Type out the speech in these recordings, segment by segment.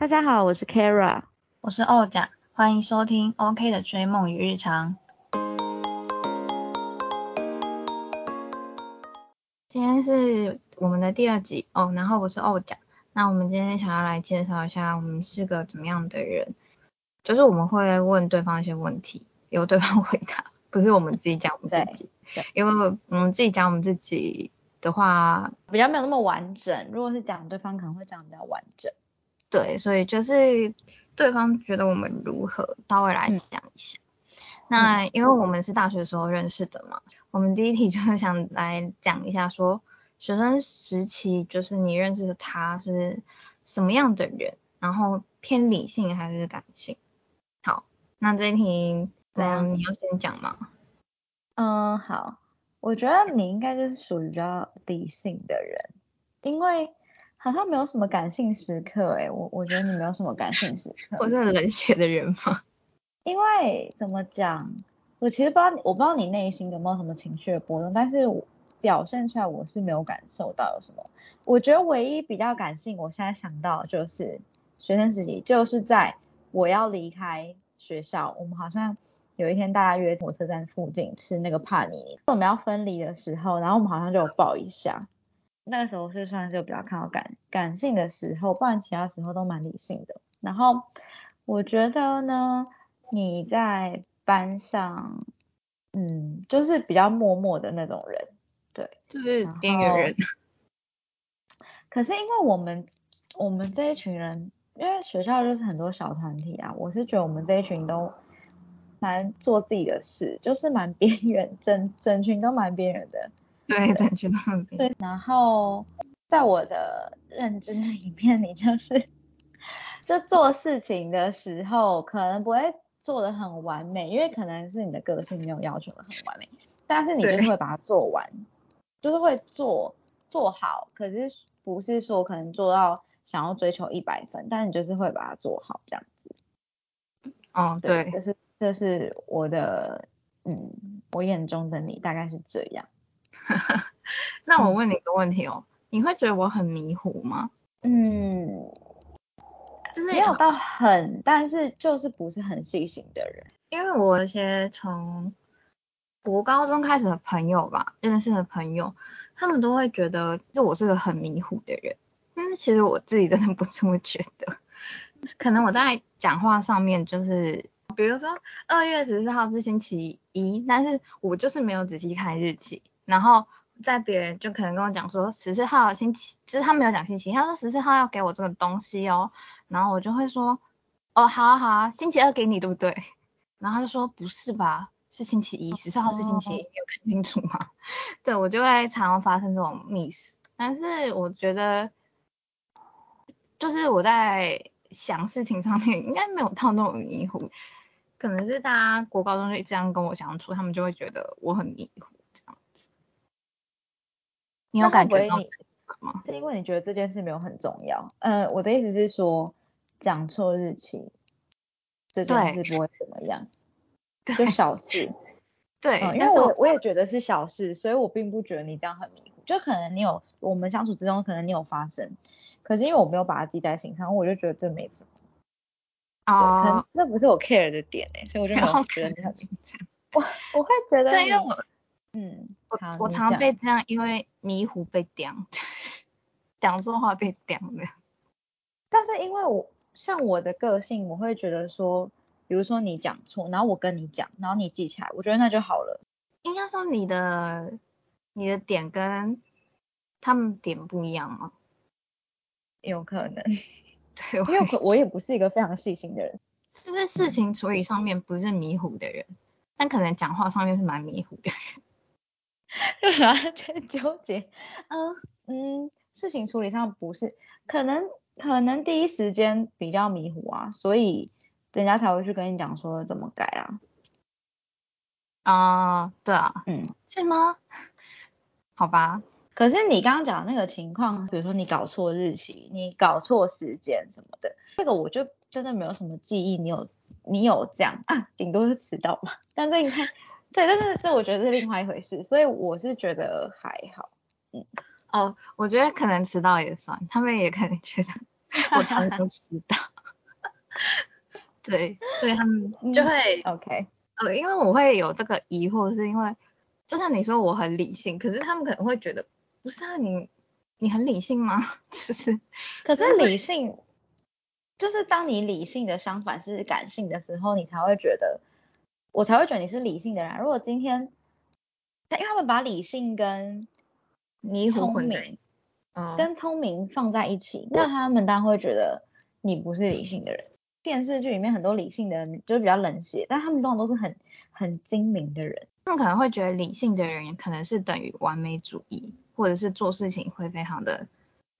大家好，我是 Kara，我是欧甲，欢迎收听 OK 的追梦与日常。今天是我们的第二集哦，然后我是欧甲。那我们今天想要来介绍一下我们是个怎么样的人，就是我们会问对方一些问题，由对方回答，不是我们自己讲我们自己，因为我们自己讲我们自己的话比较没有那么完整，如果是讲对方可能会讲比较完整。对，所以就是对方觉得我们如何，他会来讲一下。那因为我们是大学时候认识的嘛，我们第一题就是想来讲一下，说学生时期就是你认识的他是什么样的人，然后偏理性还是感性？好，那这一题，嗯，你要先讲吗？嗯，好，我觉得你应该就是属于比较理性的人，因为。好像没有什么感性时刻哎，我我觉得你没有什么感性时刻。我是很冷血的人吗？因为怎么讲，我其实不知道，我不知道你内心有没有什么情绪的波动，但是表现出来我是没有感受到有什么。我觉得唯一比较感性，我现在想到就是学生时期，就是在我要离开学校，我们好像有一天大家约火车站附近吃那个帕尼，我们要分离的时候，然后我们好像就有抱一下。那个时候是算是比较看到感感性的时候，不然其他时候都蛮理性的。然后我觉得呢，你在班上，嗯，就是比较默默的那种人，对，就是边缘人。可是因为我们我们这一群人，因为学校就是很多小团体啊，我是觉得我们这一群都蛮做自己的事，就是蛮边缘，整整群都蛮边缘的。对，感觉到很对。然后在我的认知里面，你就是就做事情的时候，可能不会做的很完美，因为可能是你的个性没有要求的很完美，但是你就是会把它做完，就是会做做好。可是不是说可能做到想要追求一百分，但你就是会把它做好这样子。哦，对，这是这是我的，嗯，我眼中的你大概是这样。那我问你一个问题哦，你会觉得我很迷糊吗？嗯，没有到很，但是就是不是很细心的人。因为我一些从国高中开始的朋友吧，认识的朋友，他们都会觉得就我是个很迷糊的人。但是其实我自己真的不这么觉得。可能我在讲话上面就是，比如说二月十四号是星期一，但是我就是没有仔细看日期。然后在别人就可能跟我讲说十四号星期，就是他没有讲星期，他说十四号要给我这个东西哦，然后我就会说，哦好啊好啊，星期二给你对不对？然后他就说不是吧，是星期一，十四号是星期一，你有看清楚吗？对我就会常常发生这种 miss，但是我觉得就是我在想事情上面应该没有到那么迷糊，可能是大家国高中就这样跟我相处，他们就会觉得我很迷糊。你有感觉到吗？是因为你觉得这件事没有很重要。呃，我的意思是说，讲错日期这件事不会怎么样，就小事。对，因为我我也觉得是小事，所以我并不觉得你这样很迷糊。就可能你有我们相处之中，可能你有发生，可是因为我没有把它记在心上，我就觉得这没什么。哦。可能这不是我 care 的点哎，所以我就没有觉得你很我我会觉得。对，因为我。嗯，我我常被这样，因为迷糊被刁，讲错话被刁的。但是因为我像我的个性，我会觉得说，比如说你讲错，然后我跟你讲，然后你记起来，我觉得那就好了。应该说你的你的点跟他们点不一样吗？有可能。对，因为我也不是一个非常细心的人，就是在事情处理上面不是迷糊的人，但可能讲话上面是蛮迷糊的人。就在纠结，嗯嗯，事情处理上不是，可能可能第一时间比较迷糊啊，所以人家才会去跟你讲说怎么改啊。啊，对啊，嗯，是吗？好吧，可是你刚刚讲的那个情况，比如说你搞错日期，你搞错时间什么的，这个我就真的没有什么记忆，你有你有这样啊，顶多是迟到嘛，但是你看。对，但是这我觉得是另外一回事，所以我是觉得还好。嗯，哦，我觉得可能迟到也算，他们也可能觉得 我常常迟到。对，所以他们 就会 OK，呃，因为我会有这个疑惑，是因为就像你说我很理性，可是他们可能会觉得不是啊，你你很理性吗？就是可是理性，就是当你理性的相反是感性的时候，你才会觉得，我才会觉得你是理性的人。如果今天，因为他们把理性跟迷糊混明，嗯，跟聪明放在一起，那他们当然会觉得你不是理性的人。电视剧里面很多理性的人就是比较冷血，但他们通常都是很很精明的人。他们可能会觉得理性的人可能是等于完美主义，或者是做事情会非常的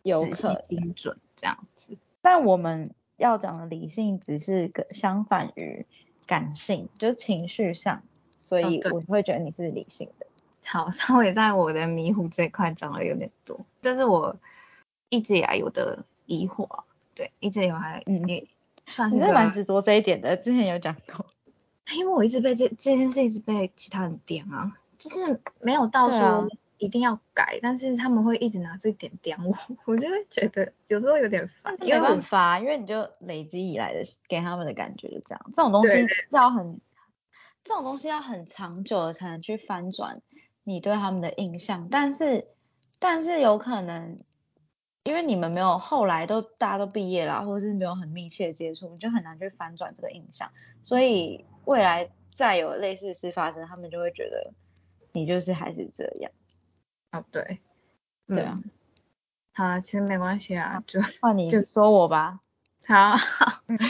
仔细精准这样子。但我们要讲的理性只是相反于感性，就是情绪上，所以我会觉得你是理性的。好，稍微在我的迷糊这块讲了有点多，这是我一直以来有的疑惑。对，一直以来嗯。你是蛮执着这一点的，之前有讲过。因为我一直被这这件事一直被其他人点啊，就是没有到说一定要改，但是他们会一直拿这点点我，我就会觉得有时候有点烦。没办法，因为你就累积以来的给他们的感觉就这样，这种东西要很，这种东西要很长久的才能去翻转你对他们的印象，但是但是有可能。因为你们没有后来都大家都毕业了，或者是没有很密切的接触，你就很难去翻转这个印象。所以未来再有类似事发生，他们就会觉得你就是还是这样。哦，对，对啊。好，其实没关系啊，就换你就说我吧。好，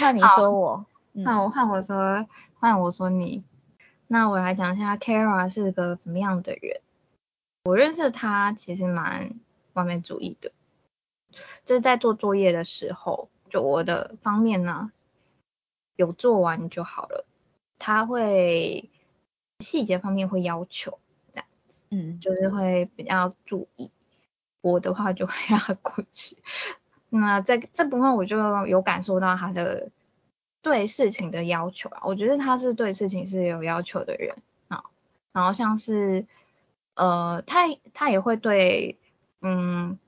换你说我。那我换我说，换我说你。那我来讲一下 Kara 是个怎么样的人。我认识他其实蛮完美主义的。就是在做作业的时候，就我的方面呢，有做完就好了。他会细节方面会要求嗯，就是会比较注意。我的话就会让他过去。那在这部分我就有感受到他的对事情的要求啊，我觉得他是对事情是有要求的人啊。然后像是呃，他他也会对，嗯。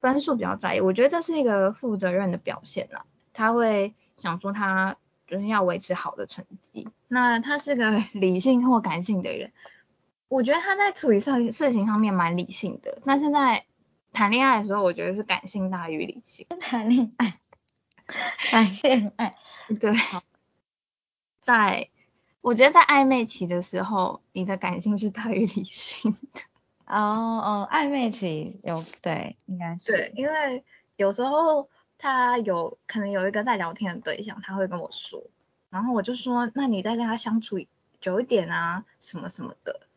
分数比较在意，我觉得这是一个负责任的表现呐。他会想说他就是要维持好的成绩。那他是个 理性或感性的人，我觉得他在处理事事情上面蛮理性的。那现在谈恋爱的时候，我觉得是感性大于理性。谈恋爱，谈恋爱，对。在，我觉得在暧昧期的时候，你的感性是大于理性的。哦哦，暧昧期有对，应该是对，因为有时候他有可能有一个在聊天的对象，他会跟我说，然后我就说，那你再跟他相处久一点啊，什么什么的。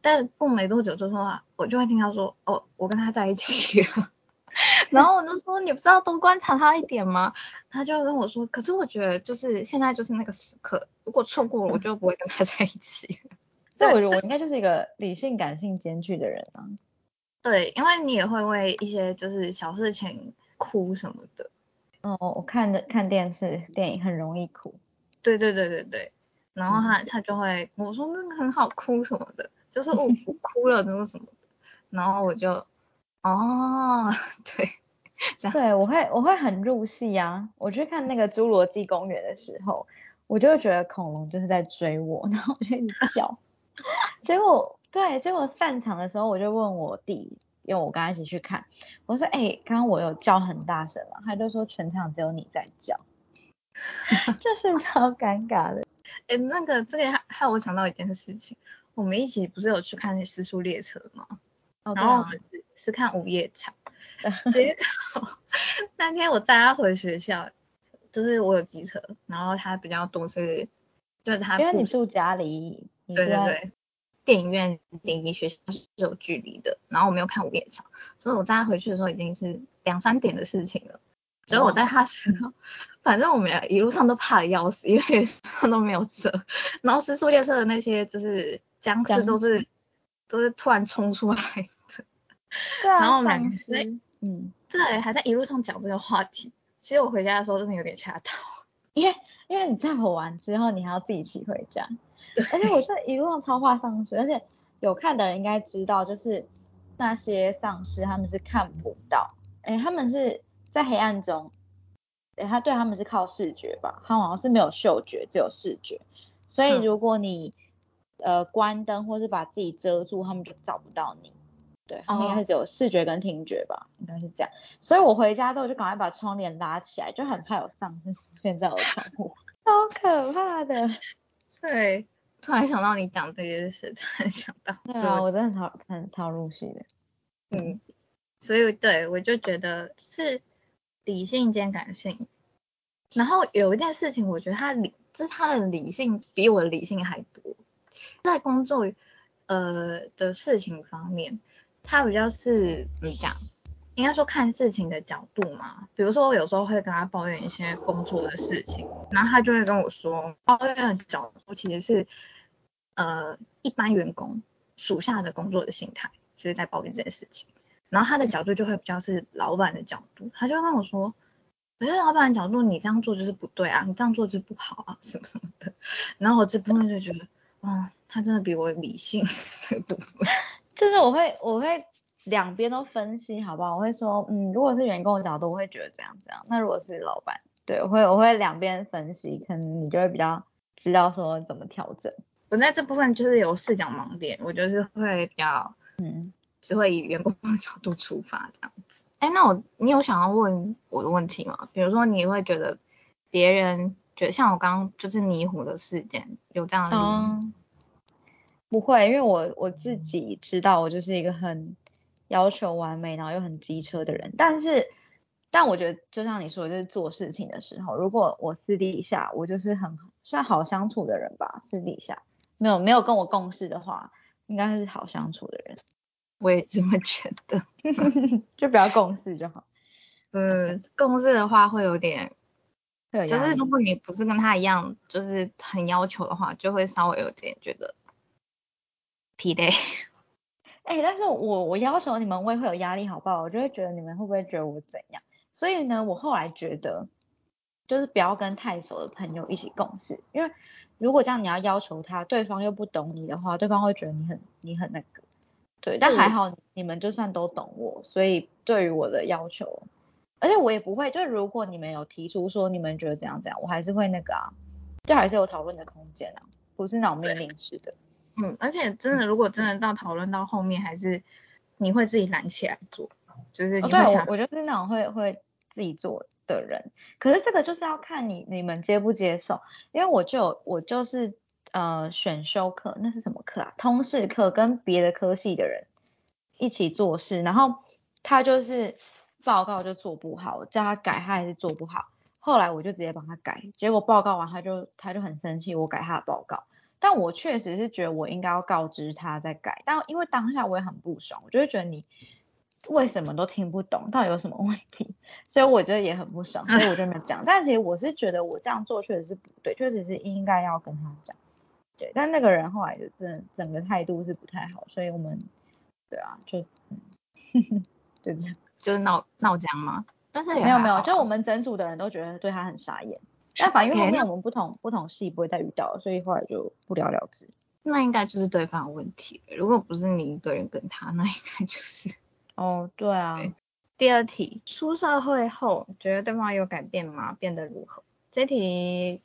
但过没多久之后啊，我就会听他说，哦，我跟他在一起了。然后我就说，你不是要多观察他一点吗？他就跟我说，可是我觉得就是现在就是那个时刻，如果错过了，我就不会跟他在一起。所以我觉得我应该就是一个理性感性兼具的人啊。对，因为你也会为一些就是小事情哭什么的。哦，我看的看电视电影很容易哭。对对对对对。然后他他就会我说那个很好哭什么的，就是我哭了那个什么的。然后我就哦，对，这样。对，我会我会很入戏啊。我去看那个侏罗纪公园的时候，我就会觉得恐龙就是在追我，然后我就一直叫。结果对，结果散场的时候，我就问我弟，因为我跟他一起去看，我说：“哎，刚刚我有叫很大声嘛？”他就说：“全场只有你在叫。”就是超尴尬的。哎，那个这个害我想到一件事情，我们一起不是有去看《私速列车》吗？哦，然后我们是是看午夜场。结果那天我载他回学校，就是我有机车，然后他比较多是，就是他因为你住家里。对对对，电影院离学校是有距离的，然后我没有看午夜场，所以我带他回去的时候已经是两三点的事情了。所以我在他时候，反正我们俩一路上都怕的要死，因为 上都没有车，然后失速列车的那些就是僵尸都是都是突然冲出来的。对啊。然后我们两嗯，对，还在一路上讲这个话题。其实我回家的时候真的有点吓到，因为因为你载我完之后，你还要自己骑回家。而且我是一路上超怕丧尸，而且有看的人应该知道，就是那些丧尸他们是看不到，哎，他们是在黑暗中，诶他对他们是靠视觉吧，他好像是没有嗅觉，只有视觉。所以嗯如果你、呃关灯或是把自己遮住，他们就找不到你。对，他们应该哦是只有视觉跟听觉吧，应该是这样。所以我回家之后就赶快把窗帘拉起来，就很怕有丧尸出现在我的窗户，超可怕的。对，突然想到你讲这件事，突然想到对啊，这个我真的超很超入戏的。嗯，所以对我就觉得是理性兼感性。然后有一件事情，我觉得他理，就是他的理性比我的理性还多。在工作呃的事情方面，他比较是怎么讲？应该说看事情的角度嘛。比如说我有时候会跟他抱怨一些工作的事情，然后他就会跟我说，抱怨的角度其实是呃一般员工属下的工作的心态，就是在抱怨这件事情。然后他的角度就会比较是老板的角度，他就跟我说，可是老板的角度你这样做就是不对啊，你这样做就是不好啊，什么什么的。然后我这部分就觉得，哇，他真的比我理性 这部分。就是我会我会两边都分析，好不好？我会说，嗯，如果是员工的角度，我会觉得这样这样。那如果是老板，对我会我会两边分析，可能你就会比较知道说怎么调整。我在这部分就是有视角盲点，我就是会比较嗯，只会以员工的角度出发这样子。哎，那我你有想要问我的问题吗？比如说你会觉得别人觉得像我刚刚就是迷糊的事件有这样的例子，嗯，不会，因为我我自己知道我就是一个很要求完美，然后又很机车的人。但是，但我觉得就像你说的，就是做事情的时候，如果我私底下我就是很算好相处的人吧，私底下没有没有跟我共事的话，应该是好相处的人，我也这么觉得。就不要共事就好。嗯，共事的话会有点，就是如果你不是跟他一样，就是很要求的话，就会稍微有点觉得疲累。哎、但是我我要求你们，我也会有压力，好不好？我就会觉得你们会不会觉得我怎样？所以呢，我后来觉得，就是不要跟太熟的朋友一起共事，因为如果这样你要要求他，对方又不懂你的话，对方会觉得你很你很那个。对，但还好你们就算都懂我，所以对于我的要求，而且我也不会，就是如果你们有提出说你们觉得怎样怎样，我还是会那个啊，就还是有讨论的空间啊，不是那种命令式的。嗯，而且真的，如果真的到讨论到后面，还是你会自己揽起来做，就是哦，对你会想，我我就是那种会会自己做的人，可是这个就是要看你你们接不接受，因为我就我就是呃选修课，那是什么课啊？通识课跟别的科系的人一起做事，然后他就是报告就做不好，叫他改他还是做不好，后来我就直接帮他改，结果报告完他就他就很生气，我改他的报告。但我确实是觉得我应该要告知他再改，但因为当下我也很不爽，我就会觉得你为什么都听不懂，到底有什么问题，所以我觉得也很不爽，所以我就没讲。但其实我是觉得我这样做确实是不对，确实是应该要跟他讲。对，但那个人后来就真的整个态度是不太好，所以我们对啊，就嗯，就这样。就是闹闹僵吗？但是没有没有，就我们整组的人都觉得对他很傻眼。但反正因为后面我们不同不同系不会再遇到了，所以后来就不了了之。那应该就是对方的问题。如果不是你一个人跟他，那应该就是。哦，对啊，对第二题，出社会后觉得对方有改变吗？变得如何？这题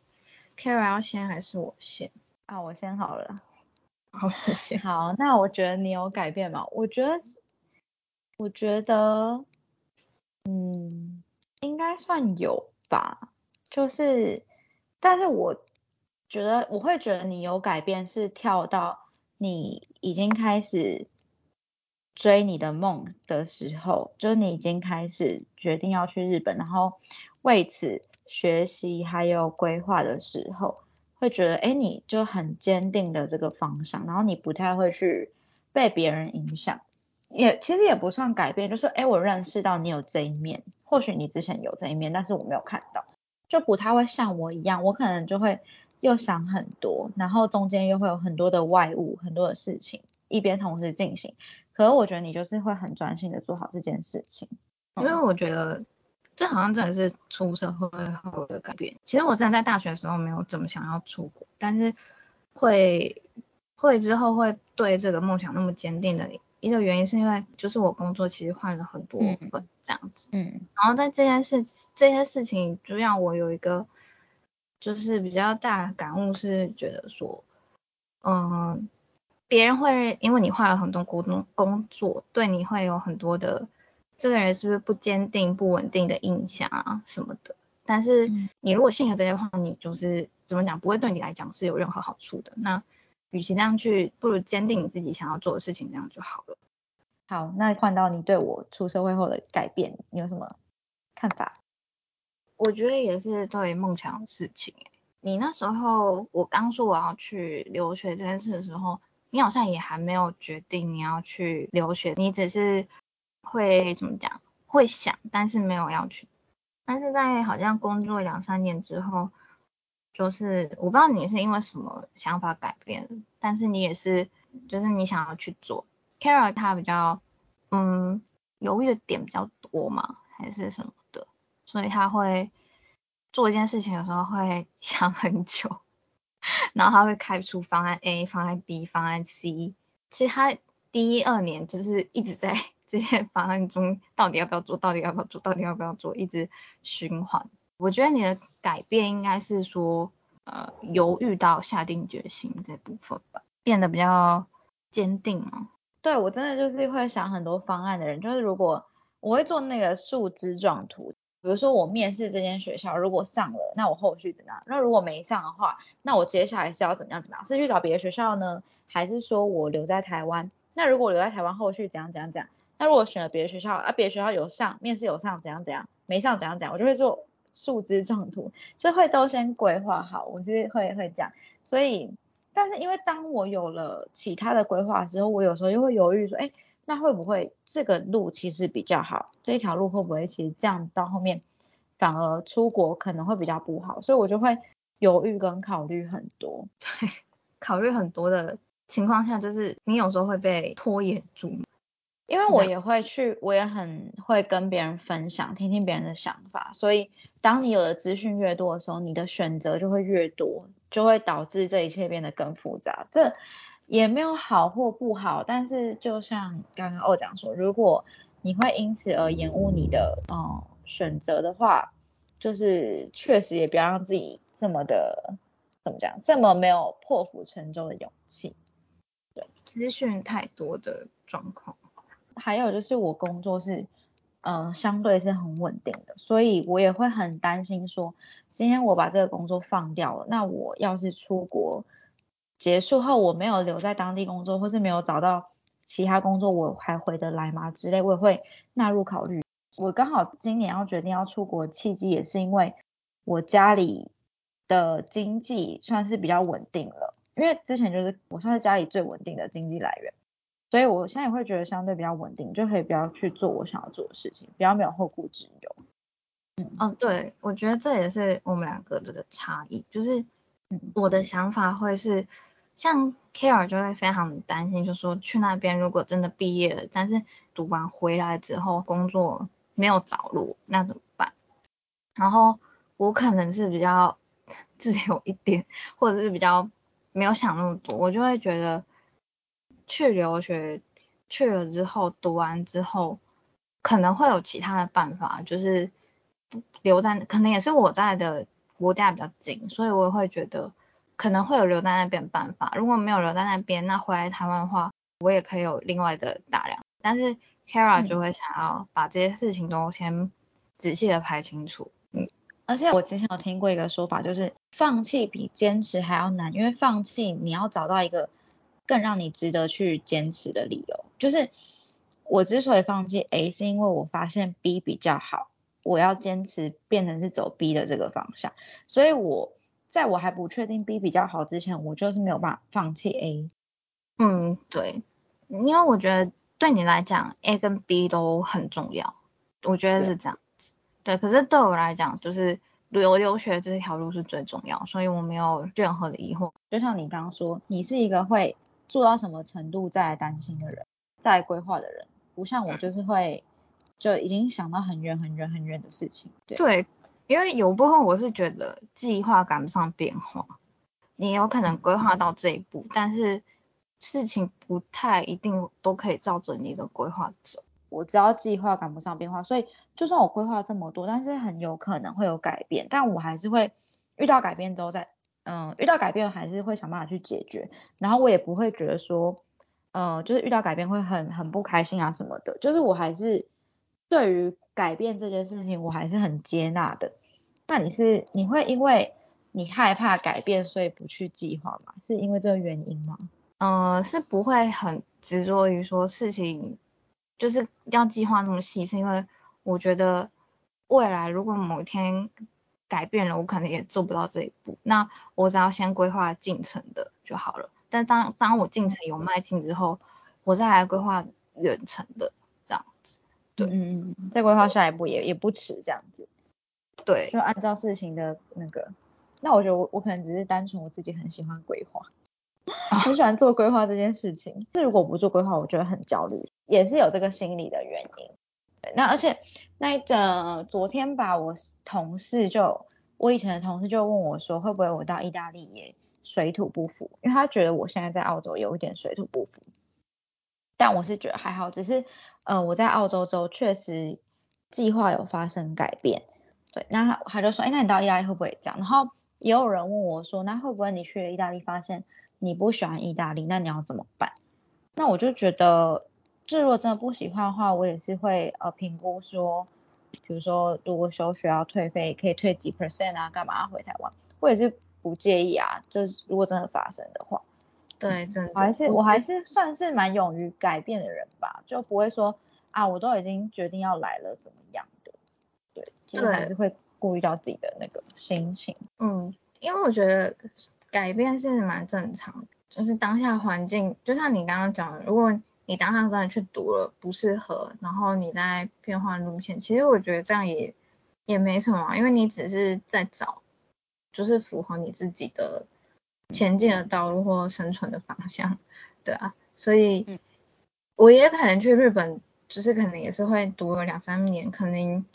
Kara 要先还是我先？啊，我先好了。好，我先。好，那我觉得你有改变吗？我觉得，我觉得，嗯，应该算有吧。就是，但是我觉得我会觉得你有改变，是跳到你已经开始追你的梦的时候，就是你已经开始决定要去日本，然后为此学习还有规划的时候。会觉得，哎，你就很坚定的这个方向，然后你不太会去被别人影响，也其实也不算改变，就是，哎，我认识到你有这一面，或许你之前有这一面，但是我没有看到，就不太会像我一样，我可能就会又想很多，然后中间又会有很多的外物，很多的事情一边同时进行，可是我觉得你就是会很专心的做好这件事情，因为我觉得这好像真的是出社会后的改变。其实我真的在大学的时候没有怎么想要出国，但是会会之后会对这个梦想那么坚定的一个原因是因为就是我工作其实换了很多份这样子，嗯，然后在这件事这件事情就让我有一个就是比较大的感悟是觉得说，嗯，别人会因为你换了很多工工作，对你会有很多的这个人是不是不坚定、不稳定的印象啊什么的。但是你如果信了这些话，你就是怎么讲，不会对你来讲是有任何好处的。那与其这样去，不如坚定你自己想要做的事情，这样就好了。好，那换到你对我出社会后的改变，你有什么看法？我觉得也是对梦想的事情。你那时候我刚说我要去留学这件事的时候，你好像也还没有决定你要去留学，你只是会怎么讲，会想，但是没有要去。但是在好像工作两三年之后。就是我不知道你是因为什么想法改变，但是你也是，就是你想要去做。Kara 他比较，嗯，犹豫的点比较多嘛，还是什么的，所以他会做一件事情的时候会 想很久，然后他会开出方案 A、方案 B、方案 C。其实他第一二年就是一直在 这些方案中，到底要不要做，到底要不要做，到底要不要做，一直循环。我觉得你的改变应该是说，呃，犹豫到下定决心这部分吧，变得比较坚定嘛。对我真的就是会想很多方案的人，就是如果我会做那个树枝状图，比如说我面试这间学校，如果上了，那我后续怎样？那如果没上的话，那我接下来是要怎么样怎么样？是去找别的学校呢，还是说我留在台湾？那如果留在台湾，后续怎样怎样怎样？那如果选了别的学校，啊，别的学校有上，面试有上，怎样怎样？没上怎样怎样？我就会做。树枝状图，就会都先规划好，我是会会这样，所以，但是因为当我有了其他的规划之后，我有时候又会犹豫说，哎，那会不会这个路其实比较好，这条路会不会其实这样到后面反而出国可能会比较不好，所以我就会犹豫跟考虑很多，对，考虑很多的情况下，就是你有时候会被拖延住。因为我也会去，我也很会跟别人分享，听听别人的想法。所以，当你有的资讯越多的时候，你的选择就会越多，就会导致这一切变得更复杂。这也没有好或不好，但是就像刚刚欧讲说，如果你会因此而延误你的嗯选择的话，就是确实也不要让自己这么的怎么讲，这么没有破釜沉舟的勇气。对，资讯太多的状况。还有就是我工作是，嗯，相对是很稳定的，所以我也会很担心说，今天我把这个工作放掉了，那我要是出国结束后我没有留在当地工作，或是没有找到其他工作，我还回得来吗？之类，我也会纳入考虑。我刚好今年要决定要出国，契机也是因为我家里的经济算是比较稳定了，因为之前就是我算是家里最稳定的经济来源。所以我现在也会觉得相对比较稳定，就可以不要去做我想要做的事情，比较没有后顾之忧。嗯，哦，对，我觉得这也是我们两个的差异，就是我的想法会是，像 Care 就会非常担心，就说去那边如果真的毕业了，但是读完回来之后工作没有着落，那怎么办？然后我可能是比较 自由一点，或者是比较没有想那么多，我就会觉得。去留学去了之后，读完之后可能会有其他的办法，就是留在可能也是我在的国家比较近，所以我也会觉得可能会有留在那边办法。如果没有留在那边，那回来台湾的话，我也可以有另外的打量。但是 Kara 就会想要把这些事情都先仔细的排清楚。嗯，而且我之前有听过一个说法，就是放弃比坚持还要难，因为放弃你要找到一个。更让你值得去坚持的理由，就是我之所以放弃 A，是因为我发现 B 比较好，我要坚持变成是走 B 的这个方向。所以我在我还不确定 B 比较好之前，我就是没有办法放弃 A。嗯，对，因为我觉得对你来讲 A 跟 B 都很重要，我觉得是这样子。对，可是对我来讲，就是留留学这条路是最重要，所以我没有任何的疑惑。就像你刚刚说，你是一个会。做到什么程度再来担心的人，再来规划的人，不像我就是会就已经想到很远很远很远的事情。对，因为有部分我是觉得计划赶不上变化，你有可能规划到这一步，但是事情不太一定都可以照着你的规划走。我知道计划赶不上变化，所以就算我规划这么多，但是很有可能会有改变，但我还是会遇到改变之后再，嗯，遇到改变还是会想办法去解决，然后我也不会觉得说，嗯，就是遇到改变会很很不开心啊什么的，就是我还是对于改变这件事情我还是很接纳的。那你是你会因为你害怕改变所以不去计划吗？是因为这个原因吗？呃，是不会很执着于说事情。就是要计划那么细，是因为我觉得未来如果某一天改变了，我可能也做不到这一步。那我只要先规划进程的就好了。但当当我进程有迈进之后，我再来规划远程的这样子。对，嗯嗯，再规划下一步也也不迟这样子。对，就按照事情的那个。那我觉得我我可能只是单纯我自己很喜欢规划。很喜欢做规划这件事情，是如果不做规划，我觉得很焦虑，也是有这个心理的原因。那而且那个昨天吧，我同事就我以前的同事就问我说，会不会我到意大利也水土不服？因为他觉得我现在在澳洲有一点水土不服。但我是觉得还好，只是呃我在澳洲之后确实计划有发生改变。对，那他就说，哎，那你到意大利会不会这样？然后也有人问我说，那会不会你去了意大利发现？你不喜欢意大利，那你要怎么办？那我就觉得，就如果真的不喜欢的话，我也是会呃评估说，比如说如果休学要退费，可以退几 percent 啊，干嘛回台湾？我也是不介意啊。这如果真的发生的话，对，真的，我还是我还是算是蛮勇于改变的人吧，就不会说啊，我都已经决定要来了，怎么样的？对，就是还是会顾虑到自己的那个心情。嗯，因为我觉得。改变是蛮正常，就是当下环境，就像你刚刚讲的，如果你当下真的去读了不适合，然后你再变换路线，其实我觉得这样也也没什么，因为你只是在找，就是符合你自己的前进的道路或生存的方向，对啊，所以我也可能去日本，就是可能也是会读了两三年，可能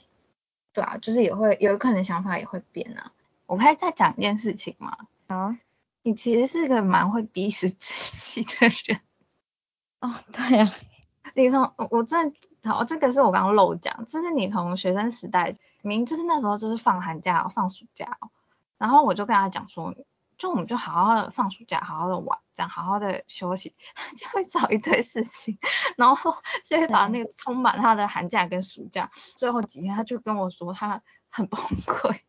对啊，就是也会有可能想法也会变啊。我可以再讲一件事情吗？啊。你其实是个蛮会逼死自己的人哦，对呀，你从我这好，这个是我刚刚漏讲，就是你从学生时代，明就是那时候就是放寒假、放暑假，然后我就跟他讲说，就我们就好好的放暑假，好好的玩，这样好好的休息，就会找一堆事情，然后就会把那个充满他的寒假跟暑假，最后几天他就跟我说他很崩溃。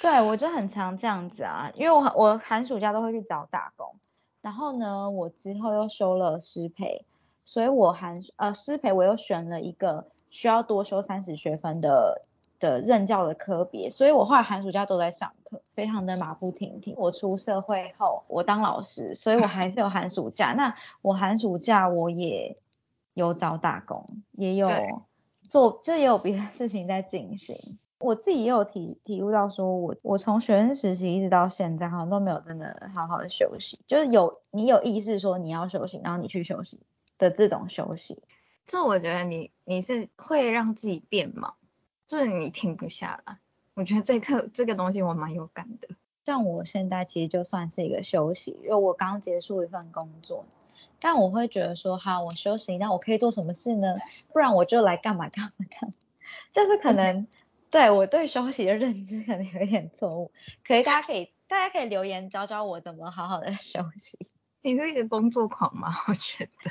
对，我就很常这样子啊，因为我我寒暑假都会去找打工，然后呢，我之后又修了师培，所以我寒呃师培我又选了一个需要多修三十学分的的任教的科别，所以我后来寒暑假都在上课，非常的马不停蹄。我出社会后，我当老师，所以我还是有寒暑假。那我寒暑假我也有找打工，也有做，就也有别的事情在进行。我自己也有体体悟到，说我我从学生时期一直到现在，好像都没有真的好好的休息，就是有你有意识说你要休息，然后你去休息的这种休息。这我觉得你你是会让自己变忙，就是你停不下来。我觉得这个这个东西我蛮有感的。像我现在其实就算是一个休息，因为我刚结束一份工作，但我会觉得说，好，我休息，那我可以做什么事呢？不然我就来干嘛干嘛干嘛，就是可能。对我对休息的认知可能有一点错误，可以大家可以大家可以留言教教我怎么好好的休息。你是一个工作狂吗？我觉得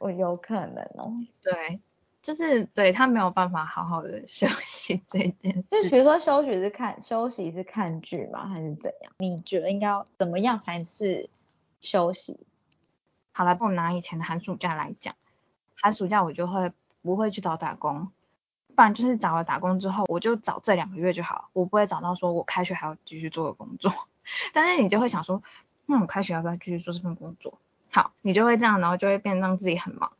我有可能哦。对，就是对他没有办法好好的休息这件事。就比如说休息是看休息是看剧吗？还是怎样？你觉得应该要怎么样才是休息？好了，我拿以前的寒暑假来讲，寒暑假我就会不会去找打工。不然就是找了打工之后，我就找这两个月就好，我不会找到说我开学还要继续做的工作。但是你就会想说，那我开学要不要继续做这份工作？好，你就会这样，然后就会变让自己很忙。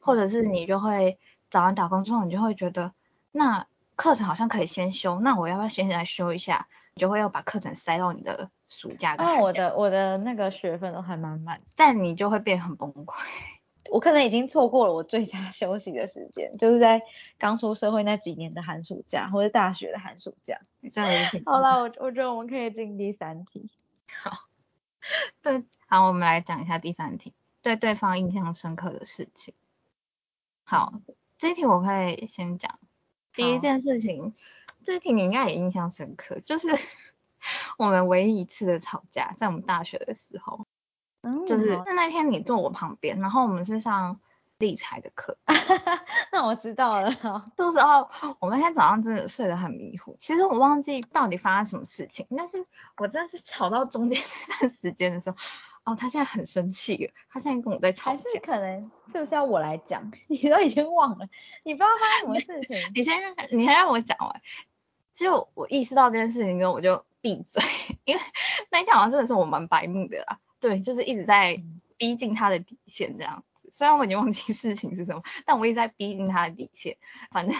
或者是你就会找完打工之后，你就会觉得，那课程好像可以先修，那我要不要先来修一下？你就会要把课程塞到你的暑假。那我的我的那个学分都还蛮满，但你就会变很崩溃。我可能已经错过了我最佳 休息的时间，就是在刚出社会那几年的寒暑假，或者大学的寒暑假。好了，我我觉得我们可以进第三题。好，对，好，我们来讲一下第三题，对对方印象深刻的事情。好，这一题我可以先讲。第一件事情，这一题你应该也印象深刻，就是 我们唯一一次的吵架，在我们大学的时候，嗯，就是是那天你坐我旁边，然后我们是上理财的课，那我知道了。这时候我们那天早上真的睡得很迷糊，其实我忘记到底发生什么事情，但是我真的是吵到中间那段时间的时候，哦，他现在很生气了，他现在跟我在吵还架。是可能是不是要我来讲？你都已经忘了，你不知道发生什么事情。你先让，你还让我讲完。就我意识到这件事情之后，我就闭嘴，因为那一天好像真的是我蛮白目的啦。对，就是一直在逼近他的底线这样子。虽然我已经忘记事情是什么，但我一直在逼近他的底线。反正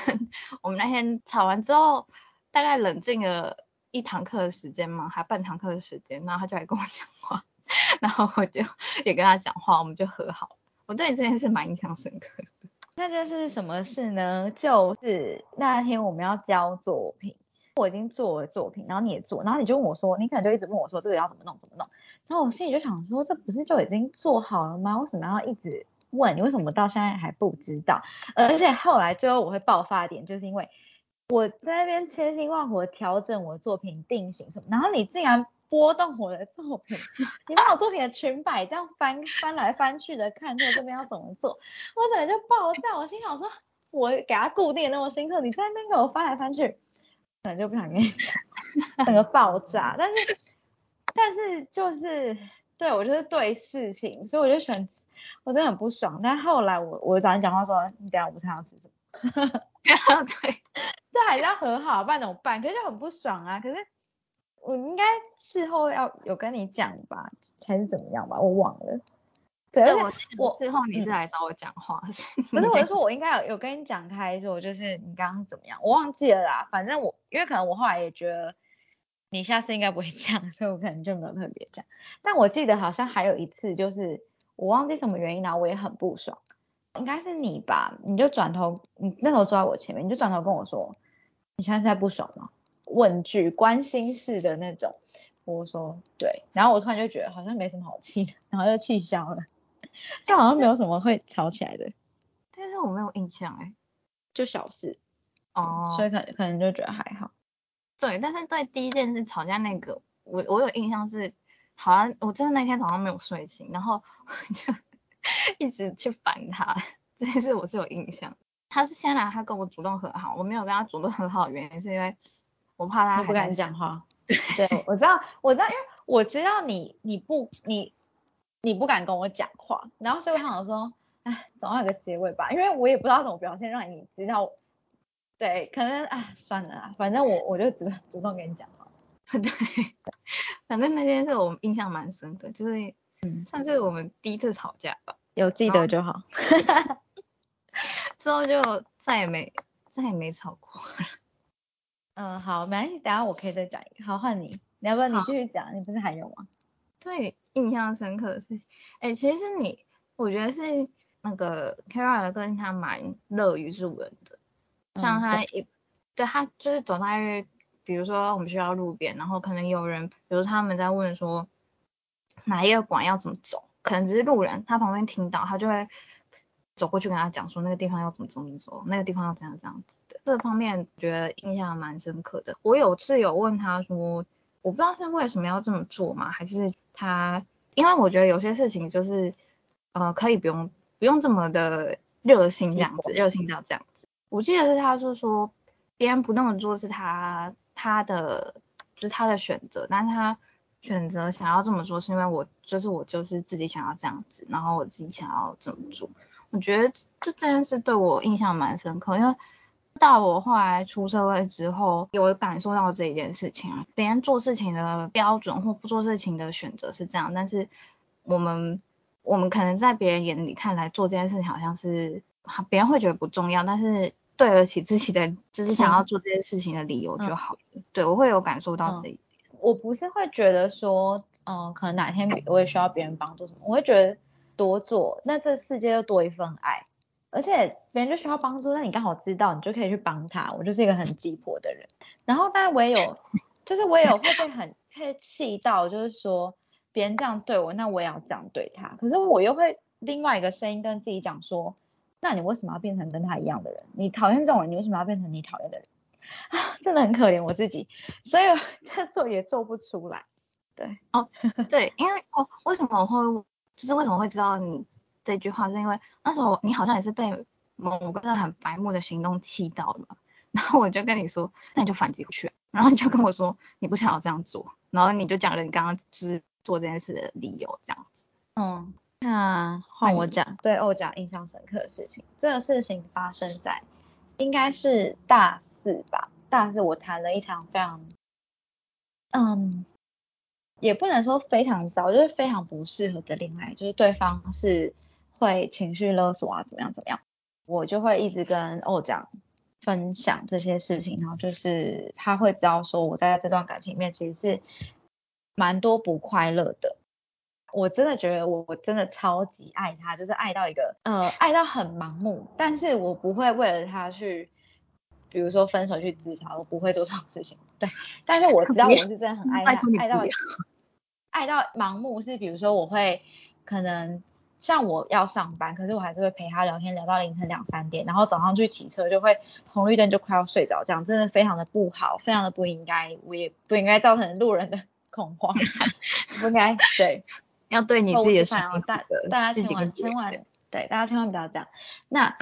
我们那天吵完之后，大概冷静了一堂课的时间嘛，还半堂课的时间，然后他就来跟我讲话，然后我就也跟他讲话，我们就和好了。我对这件事蛮印象深刻的。那这是什么事呢？就是那天我们要交作品，我已经做了作品，然后你也做，然后你就问我说，你可能就一直问我说这个要怎么弄怎么弄，然后我心里就想说，这不是就已经做好了吗？为什么要一直问？你为什么到现在还不知道？而且后来最后我会爆发点，就是因为我在那边千辛万苦调整我的作品定型什么，然后你竟然拨动我的作品，你把我作品的裙摆这样翻翻来翻去的看，说这边要怎么做，我整个就爆炸，我心想说，我给它固定那么深刻，你在那边给我翻来翻去，可能就不想跟你讲，整个爆炸。但是但是就是对我就是对事情，所以我就选，我真的很不爽。但后来我我找你讲话说，你等一下午餐要吃什么？对，这还是要和好，不然怎么办？可是就很不爽啊。可是我应该事后要有跟你讲吧，才是怎么样吧？我忘了。对，而，且我我事后你是嗯来找我讲话，不不是，我是说我应该有有跟你讲开说，就是你刚刚怎么样，我忘记了啦。反正我因为可能我后来也觉得你下次应该不会这样，所以我可能就没有特别讲。但我记得好像还有一次，就是我忘记什么原因，然后我也很不爽，应该是你吧？你就转头，你那时候坐在我前面，你就转头跟我说，你现在在不爽吗？问句关心式的那种。我说对，然后我突然就觉得好像没什么好气的，然后就气消了。但好像没有什么会吵起来的。但是我没有印象哎。就小事，哦，所以可能可能就觉得还好。对，但是对第一件事吵架那个，我我有印象是，好像我真的那天早上没有睡醒，然后我就 一直去烦他，这件事我是有印象。他是先来，他跟我主动和好，我没有跟他主动和好的原因是因为我怕他不敢讲话。对，我知道，我知道，因为我知道你你不你你不敢跟我讲话，然后所以我想说，哎，总要有个结尾吧，因为我也不知道怎么表现让你知道。对，可能啊算了啦，反正我我就主主动跟你讲了。对，反正那件事我印象蛮深的，就是嗯算是我们第一次吵架吧，有记得就好。之后就再也没再也没吵过了。嗯，好，没关系，等下我可以再讲一个。好，换你，你要不要你继续讲？你不是还有吗？对，印象深刻的事情，哎、其实你，我觉得是那个 Kara 跟他蛮乐于助人的，像嗯他一，对他就是走在，比如说我们学校路边，然后可能有人，比如他们在问说哪一个馆要怎么走，可能只是路人，他旁边听到，他就会走过去跟他讲说那个地方要怎么走，怎么走，那个地方要怎样这样子的。这方面觉得印象蛮深刻的。我有次有问他说，我不知道是为什么要这么做嘛，还是他，因为我觉得有些事情就是，呃，可以不用不用这么的热心这样子，热心到这样子。我记得是他就说，别人不那么做是他他的就是他的选择，但是他选择想要这么做是因为我就是我就是自己想要这样子，然后我自己想要这么做。我觉得就这件事对我印象蛮深刻，因为到我后来出社会之后，有感受到这一件事情啊。别人做事情的标准或不做事情的选择是这样，但是我们我们可能在别人眼里看来做这件事情好像是别人会觉得不重要，但是对得起自己的就是想要做这件事情的理由就好了。对我会有感受到这一点。我不是会觉得说，嗯、可能哪天我也需要别人帮助什么，我会觉得多做，那这世界就多一份爱，而且别人就需要帮助，那你刚好知道，你就可以去帮他。我就是一个很鸡婆的人，然后但我也有，就是我也有会被很被气到，就是说别人这样对我，那我也要这样对他。可是我又会另外一个声音跟自己讲说，那你为什么要变成跟他一样的人？你讨厌这种人，你为什么要变成你讨厌的人？啊，真的很可怜我自己，所以这做也做不出来。对，哦，对，因为哦，为什么我会，就是为什么会知道你这句话，是因为那时候你好像也是被某个很白目的行动气到了，然后我就跟你说，那你就反击回去，然后你就跟我说你不想要这样做，然后你就讲了你刚刚就是做这件事的理由这样子。嗯，那换我讲，对我讲印象深刻的事情，这个事情发生在应该是大。四吧，大四我谈了一场非常，嗯，也不能说非常糟，就是非常不适合的恋爱，就是对方是会情绪勒索啊，怎么样怎么样，我就会一直跟欧讲分享这些事情，然后就是他会知道说我在这段感情里面其实是蛮多不快乐的，我真的觉得我我真的超级爱他，就是爱到一个呃爱到很盲目，但是我不会为了他去。比如说分手去自杀，我不会做这种事情。对，但是我知道我是真的很爱他，爱到爱到盲目。是比如说我会可能像我要上班，可是我还是会陪他聊天，聊到凌晨两三点，然后早上去骑车就会红绿灯就快要睡着，这样真的非常的不好，非常的不应该，我也不应该造成路人的恐慌，不应该。对，要对你自己的生命大大家千万千万对大家千万不要这样。那。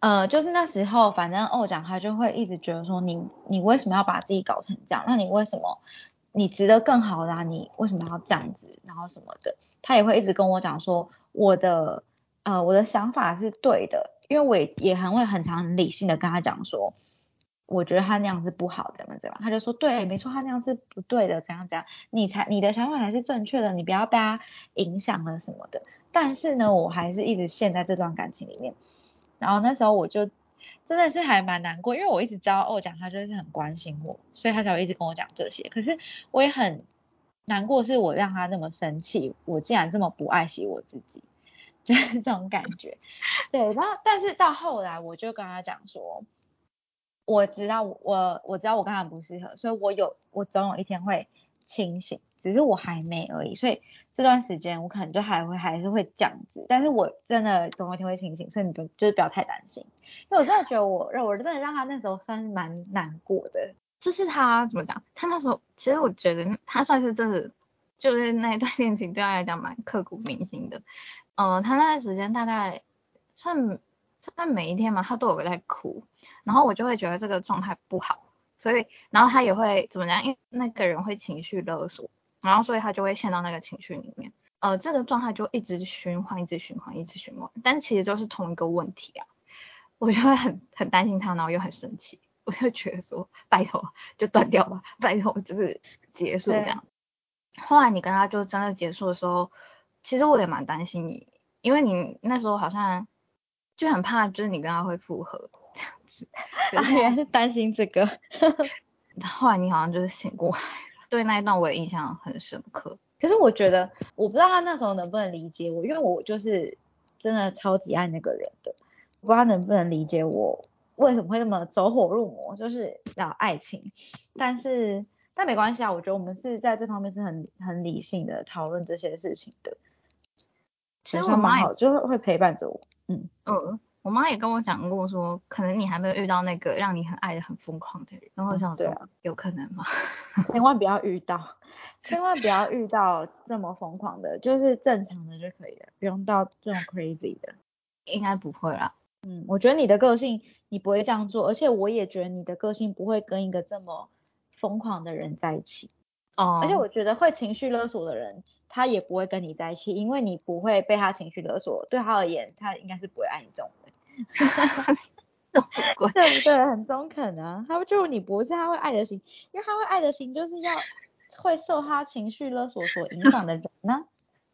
呃，就是那时候，反正欧讲他就会一直觉得说，你你为什么要把自己搞成这样？那你为什么你值得更好的？你为什么要这样子？然后什么的，他也会一直跟我讲说，我的呃我的想法是对的，因为我也也很会很常很理性的跟他讲说，我觉得他那样是不好，怎么怎么，他就说对，没错，他那样是不对的，怎样怎样，你才你的想法才是正确的，你不要被他影响了什么的。但是呢，我还是一直陷在这段感情里面。然后那时候我就真的是还蛮难过，因为我一直知道哦讲他就是很关心我，所以他才会一直跟我讲这些。可是我也很难过，是我让他那么生气，我竟然这么不爱惜我自己，就是这种感觉。对，然后但是到后来我就跟他讲说，我知道我我知道我跟他不适合，所以我有我总有一天会清醒，只是我还没而已，所以。这段时间我可能就还会还是会这样子，但是我真的总有一天会清醒，所以你就就是不要太担心，因为我真的觉得我让我真的让他那时候算是蛮难过的，就是他怎么讲，他那时候其实我觉得他算是真的，就是那一段恋情对他来讲蛮刻骨铭心的，嗯，他那段时间大概算算每一天嘛，他都有个在哭，然后我就会觉得这个状态不好，所以然后他也会怎么样，因为那个人会情绪勒索。然后所以他就会陷到那个情绪里面，呃，这个状态就一直循环，一直循环，一直循环，但其实都是同一个问题啊。我就会很很担心他，然后又很生气，我就觉得说，拜托就断掉吧，拜托就是结束这样。后来你跟他就真的结束的时候，其实我也蛮担心你，因为你那时候好像就很怕，就是你跟他会复合这样子。原来是担心这个。后来你好像就是醒过来。对那一段我也印象很深刻，可是我觉得我不知道他那时候能不能理解我，因为我就是真的超级爱那个人的，不知道能不能理解我为什么会那么走火入魔，就是要爱情，但是但没关系啊，我觉得我们是在这方面是很很理性的讨论这些事情的，其实我妈也，就会会陪伴着我，嗯嗯。我妈也跟我讲过，说可能你还没有遇到那个让你很爱的很疯狂的人，然后我想说，有可能吗？千万不要遇到，千万不要 遇到这么疯狂的，就是正常的就可以了，不用到这种 crazy 的。应该不会啦。嗯，我觉得你的个性你不会这样做，而且我也觉得你的个性不会跟一个这么疯狂的人在一起。哦。而且我觉得会情绪勒索的人。他也不会跟你在一起，因为你不会被他情绪勒索。对他而言，他应该是不会爱你这种人。对不对？很中肯啊。他就你不是他会爱的心，因为他会爱的心就是要会受他情绪勒索所影响的人呢。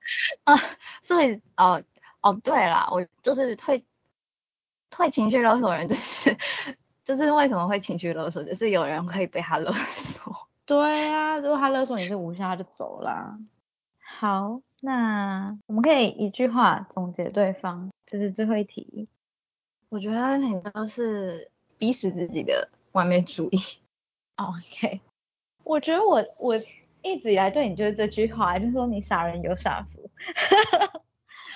啊，所以哦哦对啦，我就是会会情绪勒索人，就是就是为什么会情绪勒索，就是有人可以被他勒索。对啊，如果他勒索你是无效，他就走了。好，那我们可以一句话总结对方，这是最后一题。我觉得你都是逼死自己的完美主义。OK，我觉得我我一直以来对你就是这句话，就是说你傻人有傻福。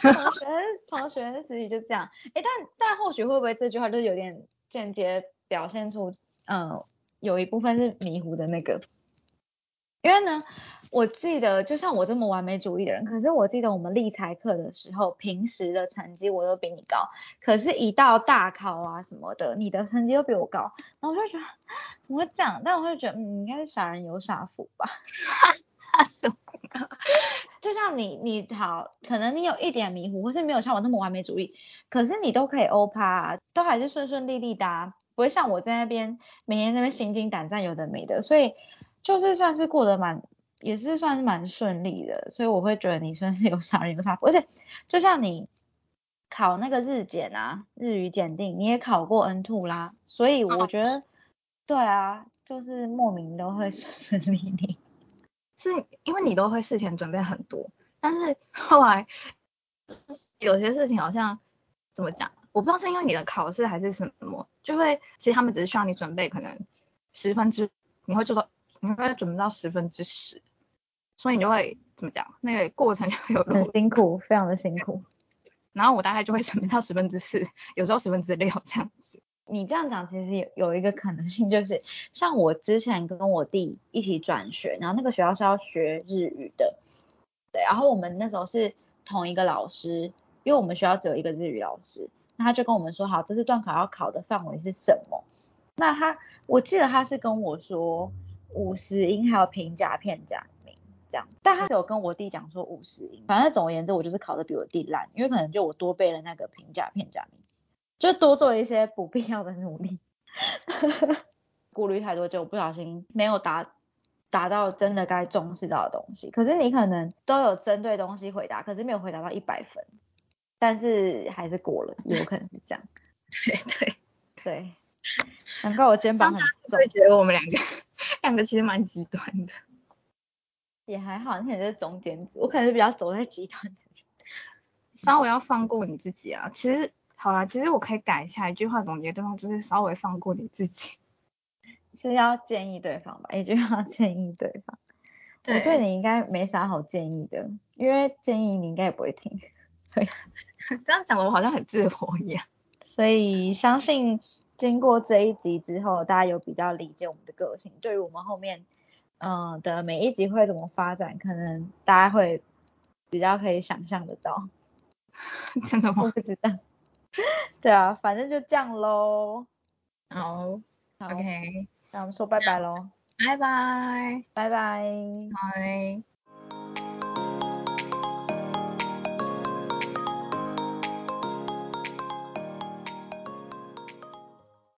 从学从学生时期就这样，哎，但但或许会不会这句话就是有点间接表现出，嗯，有一部分是迷糊的那个，因为呢，我记得就像我这么完美主义的人，可是我记得我们立财课的时候，平时的成绩我都比你高，可是一到大考啊什么的，你的成绩又比我高，然后我就觉得怎么会这样？但我会觉得，嗯，应该是傻人有傻福吧。什么？就像你，你好，可能你有一点迷糊，或是没有像我那么完美主义，可是你都可以欧趴，都还是顺顺利利的，不会像我在那边每天那边心惊胆战，有的没的，所以就是算是过得蛮，也是算是蛮顺利的，所以我会觉得你算是有傻人有傻福，而且就像你考那个日检啊，日语检定，你也考过 N two 啦，所以我觉得，对啊，就是莫名都会 顺顺利利。是因为你都会事前准备很多，但是后来有些事情好像怎么讲，我不知道是因为你的考试还是什么，就会其实他们只是需要你准备可能十分之，你会做到，你会准备到十分之十，所以你就会怎么讲，那个过程就会有很辛苦，非常的辛苦。然后我大概就会准备到十分之四，有时候十分之六这样子。你这样讲其实有有一个可能性，就是像我之前跟我弟一起转学，然后那个学校是要学日语的，对，然后我们那时候是同一个老师，因为我们学校只有一个日语老师，那他就跟我们说，好，这次段考要考的范围是什么？那他我记得他是跟我说五十音还有平假片假名这样，但他有跟我弟讲说五十音，反正总而言之我就是考的比我弟烂，因为可能就我多背了那个平假片假名。就多做一些不必要的努力，顾虑太多就不小心没有达达到真的该重视到的东西。可是你可能都有针对东西回答，可是没有回答到一百分，但是还是过了，有可能是这样。对对对，难怪我肩膀很重。会觉得我们两个两个其实蛮极端的，也还好，你可能是中间值，我可能是比较走在极端的人。稍微要放过你自己啊，其实。好啦，其实我可以改一下一句话总结对方，就是稍微放过你自己，是要建议对方吧？一句话建议对方，我对你应该没啥好建议的，因为建议你应该也不会听，所以 这样讲的我好像很自我一样。所以相信经过这一集之后，大家有比较理解我们的个性，对于我们后面嗯的每一集会怎么发展，可能大家会比较可以想象得到。真的吗？我不知道。对啊，反正就这样喽。好，OK，那我们说拜拜喽。拜拜，拜拜，拜。